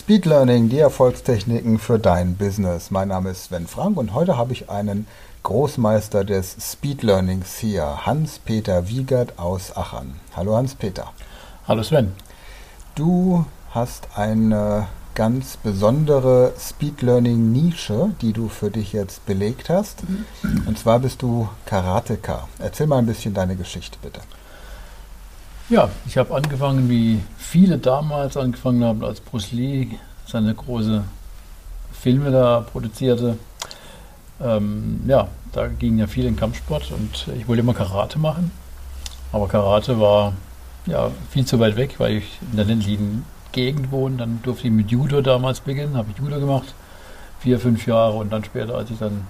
Speed Learning, die Erfolgstechniken für dein Business. Mein Name ist Sven Frank und heute habe ich einen Großmeister des Speed Learnings hier, Hans-Peter Wiegert aus Aachen. Hallo Hans-Peter. Hallo Sven. Du hast eine ganz besondere Speed Learning Nische, die du für dich jetzt belegt hast. Und zwar bist du Karateka. Erzähl mal ein bisschen deine Geschichte bitte. Ja, ich habe angefangen, wie viele damals angefangen haben, als Bruce Lee seine große Filme da produzierte. Ähm, ja, da ging ja viel in Kampfsport und ich wollte immer Karate machen. Aber Karate war ja viel zu weit weg, weil ich in der ländlichen Gegend wohne. Dann durfte ich mit Judo damals beginnen, habe ich Judo gemacht, vier, fünf Jahre und dann später, als ich dann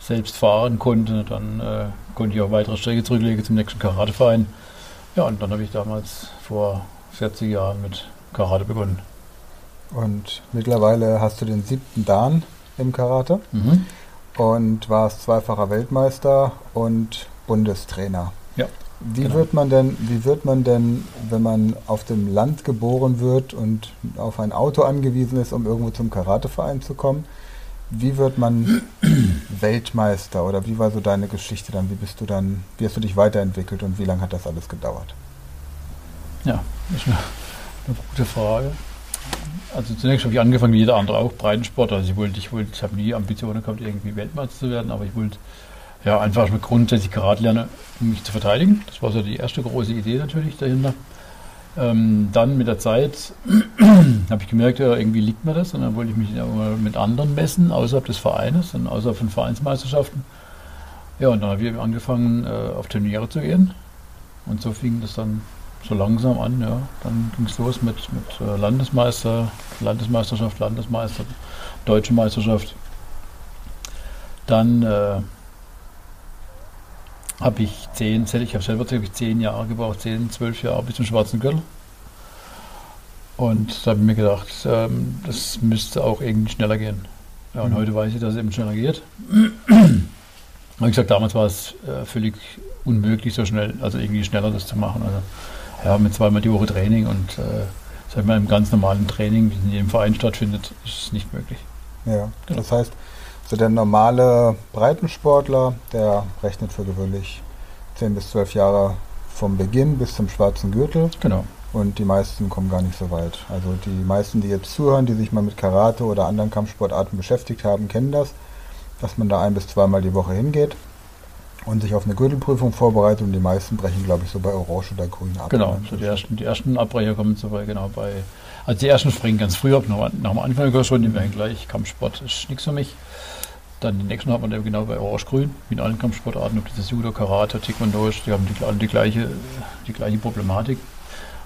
selbst fahren konnte, dann äh, konnte ich auch weitere Strecke zurücklegen zum nächsten Karateverein. Ja, und dann habe ich damals vor 40 Jahren mit Karate begonnen. Und mittlerweile hast du den siebten Dan im Karate mhm. und warst zweifacher Weltmeister und Bundestrainer. Ja. Wie genau. wird man denn, wie wird man denn, wenn man auf dem Land geboren wird und auf ein Auto angewiesen ist, um irgendwo zum Karateverein zu kommen? Wie wird man Weltmeister oder wie war so deine Geschichte dann? Wie bist du dann, wie hast du dich weiterentwickelt und wie lange hat das alles gedauert? Ja, das ist eine, eine gute Frage. Also zunächst habe ich angefangen wie jeder andere auch, Breitensport. Also ich wollte, ich wollte, ich habe nie Ambitionen gehabt, irgendwie Weltmeister zu werden, aber ich wollte ja einfach grundsätzlich Karate lernen, um mich zu verteidigen. Das war so die erste große Idee natürlich dahinter. Ähm, dann mit der Zeit habe ich gemerkt, ja, irgendwie liegt mir das und dann wollte ich mich mit anderen messen, außerhalb des Vereines und außerhalb von Vereinsmeisterschaften. Ja, und dann habe ich angefangen, äh, auf Turniere zu gehen und so fing das dann so langsam an, ja. Dann ging es los mit, mit äh, Landesmeister, Landesmeisterschaft, Landesmeister, Deutsche Meisterschaft. Dann äh, habe ich zehn, ich habe selber ich zehn Jahre gebraucht, zehn, zwölf Jahre bis zum schwarzen Gürtel. Und da habe ich mir gedacht, ähm, das müsste auch irgendwie schneller gehen. Ja, und mhm. heute weiß ich, dass es eben schneller geht. Wie gesagt, damals war es äh, völlig unmöglich, so schnell, also irgendwie schneller das zu machen. Also ja, mit zweimal die Woche Training und äh, sag mal, im ganz normalen Training, wie es in jedem Verein stattfindet, ist es nicht möglich. Ja, genau. das heißt, so der normale Breitensportler, der rechnet für gewöhnlich 10 bis 12 Jahre vom Beginn bis zum schwarzen Gürtel. Genau. Und die meisten kommen gar nicht so weit. Also die meisten, die jetzt zuhören, die sich mal mit Karate oder anderen Kampfsportarten beschäftigt haben, kennen das, dass man da ein bis zweimal die Woche hingeht und sich auf eine Gürtelprüfung vorbereitet und die meisten brechen, glaube ich, so bei Orange oder Grün ab. Genau, so die ersten, die ersten Abbrecher kommen so bei, genau bei, also die ersten springen ganz früh ab, nach, nach dem Anfang schon, die werden gleich, Kampfsport ist nichts für mich. Dann den nächsten hat man dann genau bei Orange-Grün, wie in allen Kampfsportarten, ob das Judo, Karate, Taekwondo ist, die haben die, alle die gleiche, die gleiche Problematik.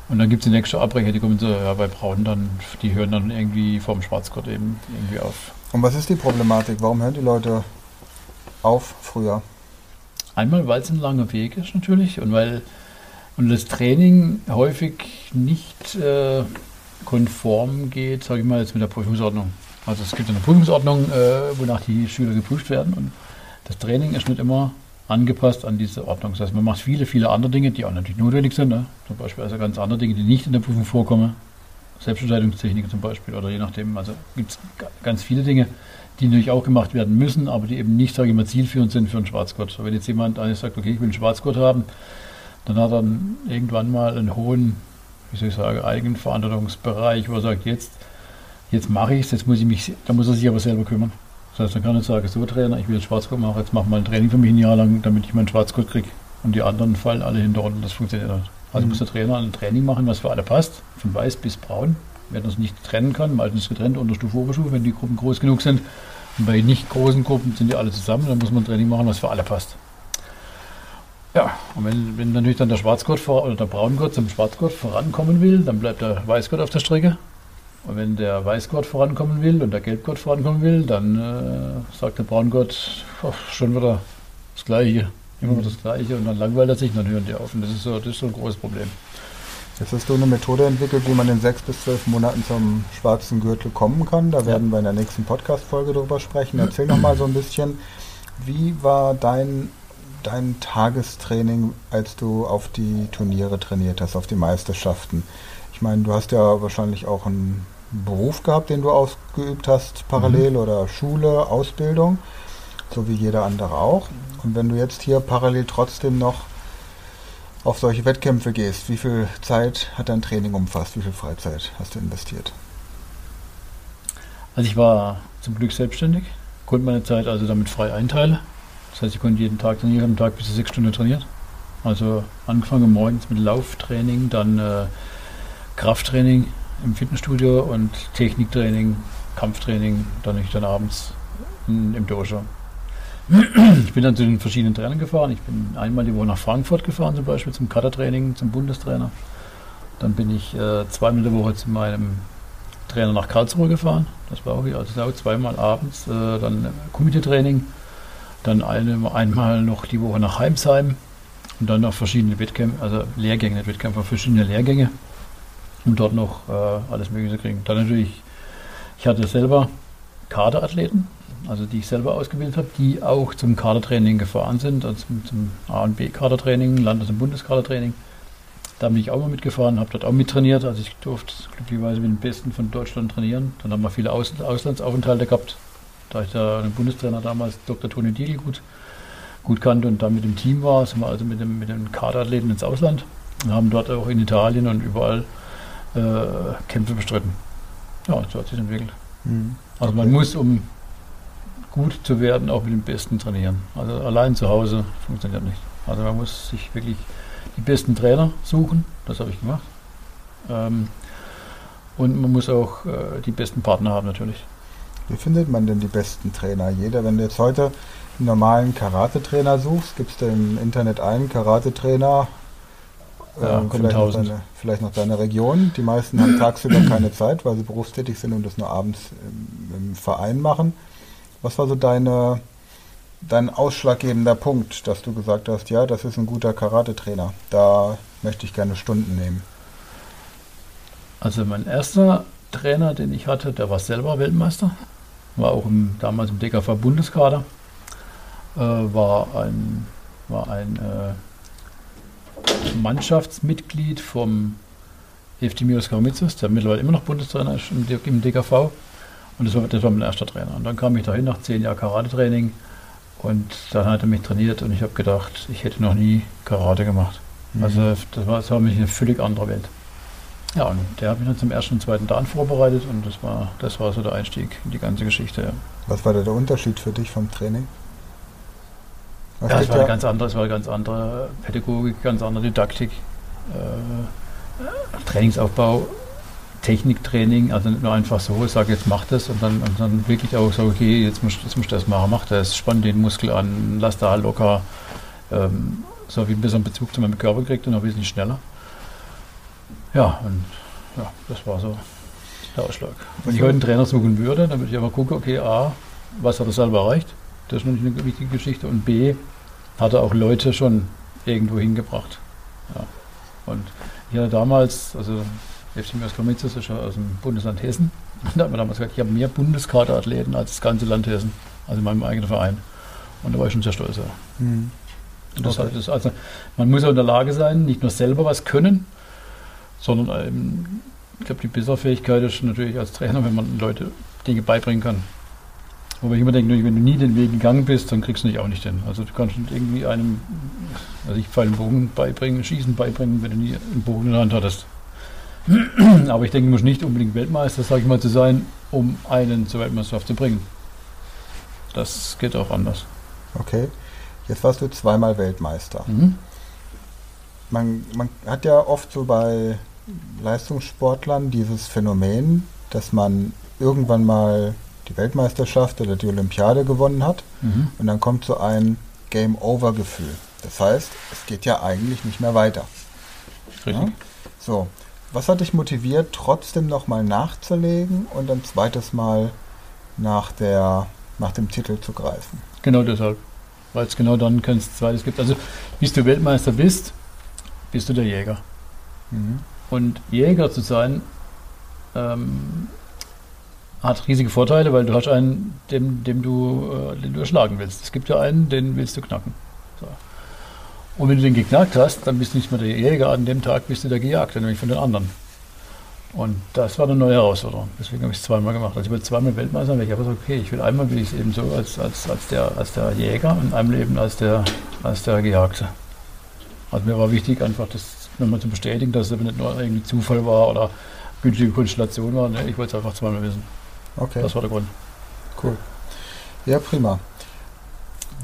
Und dann gibt es die nächste Abbrecher, die kommen so, ja, bei Braun dann, die hören dann irgendwie vom Schwarzgurt eben irgendwie auf. Und was ist die Problematik? Warum hören die Leute auf früher? Einmal, weil es ein langer Weg ist natürlich und weil und das Training häufig nicht äh, konform geht, sage ich mal jetzt mit der Prüfungsordnung. Also es gibt eine Prüfungsordnung, äh, wonach die Schüler geprüft werden und das Training ist nicht immer angepasst an diese Ordnung. Das heißt, man macht viele, viele andere Dinge, die auch natürlich notwendig sind. Ne? Zum Beispiel also ganz andere Dinge, die nicht in der Prüfung vorkommen. Selbstentscheidungstechniken zum Beispiel oder je nachdem. Also gibt es ganz viele Dinge, die natürlich auch gemacht werden müssen, aber die eben nicht, sage ich mal, zielführend sind für einen Schwarzgurt. Wenn jetzt jemand eigentlich sagt, okay, ich will einen Schwarzgurt haben, dann hat er irgendwann mal einen hohen, wie soll ich sagen, Eigenverantwortungsbereich, wo er sagt, jetzt jetzt mache ich es, jetzt muss ich mich, da muss er sich aber selber kümmern. Das heißt, dann kann ich sagen, so Trainer, ich will jetzt Schwarzgurt machen, jetzt mach mal ein Training für mich ein Jahr lang, damit ich meinen Schwarzgurt kriege. Und die anderen fallen alle hinter und das funktioniert nicht. Also mhm. muss der Trainer ein Training machen, was für alle passt, von weiß bis braun. Wenn er es nicht trennen kann, meistens getrennt unter Stufe Oberstufe, wenn die Gruppen groß genug sind. Und bei nicht großen Gruppen sind die alle zusammen, dann muss man ein Training machen, was für alle passt. Ja, und wenn, wenn natürlich dann der Schwarzgurt vor, oder der Braungurt zum Schwarzgurt vorankommen will, dann bleibt der Weißgurt auf der Strecke und wenn der Weißgott vorankommen will und der Gelbgott vorankommen will, dann äh, sagt der Braungott oh, schon wieder das Gleiche, immer wieder das Gleiche und dann langweilt er sich und dann hören die auf. Und das ist so, das ist so ein großes Problem. Jetzt hast du eine Methode entwickelt, wie man in sechs bis zwölf Monaten zum schwarzen Gürtel kommen kann. Da werden wir in der nächsten Podcast-Folge drüber sprechen. Erzähl noch mal so ein bisschen, wie war dein, dein Tagestraining, als du auf die Turniere trainiert hast, auf die Meisterschaften? Ich meine, du hast ja wahrscheinlich auch ein Beruf gehabt, den du ausgeübt hast, parallel mhm. oder Schule, Ausbildung, so wie jeder andere auch. Und wenn du jetzt hier parallel trotzdem noch auf solche Wettkämpfe gehst, wie viel Zeit hat dein Training umfasst? Wie viel Freizeit hast du investiert? Also ich war zum Glück selbstständig, konnte meine Zeit also damit frei einteilen. Das heißt, ich konnte jeden Tag trainieren, am Tag bis zu sechs Stunden trainiert. Also angefangen morgens mit Lauftraining, dann äh, Krafttraining im Fitnessstudio und Techniktraining, Kampftraining, dann ich dann abends in, im Dojo. Ich bin dann zu den verschiedenen Trainern gefahren. Ich bin einmal die Woche nach Frankfurt gefahren, zum Beispiel zum Kadertraining, zum Bundestrainer. Dann bin ich äh, zweimal die Woche zu meinem Trainer nach Karlsruhe gefahren. Das war auch, also auch zweimal abends. Äh, dann Komiteetraining. Dann eine, einmal noch die Woche nach Heimsheim. Und dann noch verschiedene Wettkämpfe, also Lehrgänge, nicht Wettkämpfe, verschiedene Lehrgänge, um dort noch äh, alles Mögliche zu kriegen. Dann natürlich, ich hatte selber Kaderathleten, also die ich selber ausgebildet habe, die auch zum Kadertraining gefahren sind, also zum, zum A- und B-Kadertraining, Landes- und Bundeskadertraining. Da bin ich auch mal mitgefahren, habe dort auch mittrainiert. Also ich durfte glücklicherweise mit den Besten von Deutschland trainieren. Dann haben wir viele Aus Auslandsaufenthalte gehabt. Da ich da einen Bundestrainer damals, Dr. Toni Diegel, gut, gut kannte und da mit dem Team war, sind wir also mit, dem, mit den Kaderathleten ins Ausland und haben dort auch in Italien und überall äh, Kämpfe bestritten. Ja, so hat sich entwickelt. Mhm. Also man muss, um gut zu werden, auch mit dem Besten trainieren. Also allein zu Hause funktioniert nicht. Also man muss sich wirklich die besten Trainer suchen, das habe ich gemacht. Ähm, und man muss auch äh, die besten Partner haben natürlich. Wie findet man denn die besten Trainer? Jeder, wenn du jetzt heute einen normalen Karate-Trainer suchst, gibst du im Internet einen Karate-Trainer, ja, äh, vielleicht, noch deine, vielleicht noch deine Region. Die meisten haben tagsüber keine Zeit, weil sie berufstätig sind und das nur abends im, im Verein machen. Was war so deine, dein ausschlaggebender Punkt, dass du gesagt hast, ja, das ist ein guter Karate-Trainer, da möchte ich gerne Stunden nehmen? Also mein erster Trainer, den ich hatte, der war selber Weltmeister, war auch im, damals im DKV-Bundeskader, äh, war ein, war ein äh, Mannschaftsmitglied vom Eftimios Karamitsos, der mittlerweile immer noch Bundestrainer ist im, im DKV. Und das war, das war mein erster Trainer. Und dann kam ich dahin nach zehn Jahren Karate-Training und dann hat er mich trainiert und ich habe gedacht, ich hätte noch nie Karate gemacht. Mhm. Also das war, das war mich eine völlig andere Welt. Ja, und der hat mich dann zum ersten und zweiten Dan vorbereitet und das war, das war so der Einstieg in die ganze Geschichte. Ja. Was war da der Unterschied für dich vom Training? ja, es war, eine ganz andere, es war eine ganz andere Pädagogik, ganz andere Didaktik, äh, Trainingsaufbau Techniktraining, also nicht nur einfach so, ich sage jetzt mach das und dann, und dann wirklich auch so, okay, jetzt musst, jetzt musst du das machen, mach das, spann den Muskel an, lass da locker, ähm, so wie ein bisschen Bezug zu meinem Körper kriegt und noch ein bisschen schneller. Ja, und ja, das war so der Ausschlag. Wenn ich heute einen Trainer suchen würde, dann würde ich einfach gucken, okay, A, was hat er selber erreicht? Das ist nämlich eine wichtige Geschichte. Und B, hat er auch Leute schon irgendwo hingebracht. Ja. Und ich hatte damals, also FC Mirskomitzes ist ja aus dem Bundesland Hessen. Und da hat man damals gesagt, ich habe mehr Bundeskaderathleten als das ganze Land Hessen, also in meinem eigenen Verein. Und da war ich schon sehr stolz. Ja. Mhm. Okay. heißt, also, man muss auch in der Lage sein, nicht nur selber was können, sondern eben, ich glaube, die Besserfähigkeit ist natürlich als Trainer, wenn man Leute Dinge beibringen kann. Wobei ich immer denke, wenn du nie den Weg gegangen bist, dann kriegst du dich auch nicht hin. Also du kannst irgendwie einem, also ich Pfeil und Bogen beibringen, Schießen beibringen, wenn du nie einen Bogen in der Hand hattest. Aber ich denke, du musst nicht unbedingt Weltmeister, sage ich mal, zu sein, um einen zur Weltmeisterschaft zu bringen. Das geht auch anders. Okay. Jetzt warst du zweimal Weltmeister. Mhm. Man, man hat ja oft so bei Leistungssportlern dieses Phänomen, dass man irgendwann mal die Weltmeisterschaft oder die Olympiade gewonnen hat mhm. und dann kommt so ein Game-Over-Gefühl. Das heißt, es geht ja eigentlich nicht mehr weiter. Richtig. Ja? So, was hat dich motiviert, trotzdem nochmal nachzulegen und ein zweites Mal nach, der, nach dem Titel zu greifen? Genau deshalb. Weil es genau dann kein zweites gibt. Also, bis du Weltmeister bist, bist du der Jäger. Mhm. Und Jäger zu sein, ähm, hat riesige Vorteile, weil du hast einen, dem, dem du, äh, den du erschlagen willst. Es gibt ja einen, den willst du knacken. Und wenn du den geknackt hast, dann bist du nicht mehr der Jäger, an dem Tag bist du der Gejagte, nämlich von den anderen. Und das war eine neue Herausforderung. Deswegen habe ich es zweimal gemacht. Also ich will zweimal Weltmeister werden. Ich habe gesagt, okay, ich will einmal will ich es eben so als, als, als, der, als der Jäger und einmal eben als der, als der Gejagte. Also mir war wichtig, einfach das nochmal zu bestätigen, dass es nicht nur irgendwie Zufall war oder günstige Konstellation war. Nee, ich wollte es einfach zweimal wissen. Okay. Das war der Grund. Cool. Ja, prima.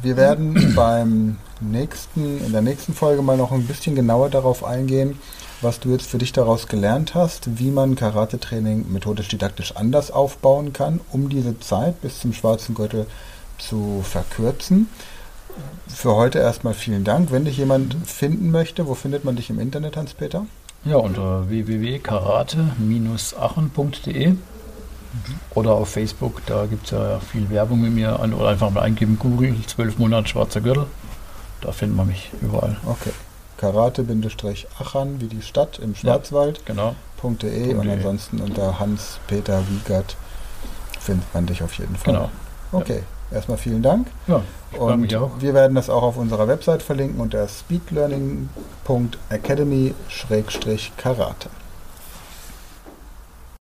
Wir werden beim nächsten, in der nächsten Folge mal noch ein bisschen genauer darauf eingehen, was du jetzt für dich daraus gelernt hast, wie man Karate-Training methodisch-didaktisch anders aufbauen kann, um diese Zeit bis zum schwarzen Gürtel zu verkürzen. Für heute erstmal vielen Dank. Wenn dich jemand finden möchte, wo findet man dich im Internet, Hans-Peter? Ja, unter www.karate-achen.de oder auf Facebook, da gibt es ja viel Werbung mit mir an, oder einfach mal eingeben, Google, 12 Monate schwarzer Gürtel. Da findet man mich überall. Okay. Karate-Achan wie die Stadt im Schwarzwald. Ja, genau. .de und ansonsten unter Hans-Peter Wiegert findet man dich auf jeden Fall. Genau. Okay, ja. erstmal vielen Dank. Ja, und wir werden das auch auf unserer Website verlinken unter speedlearning.academy-karate.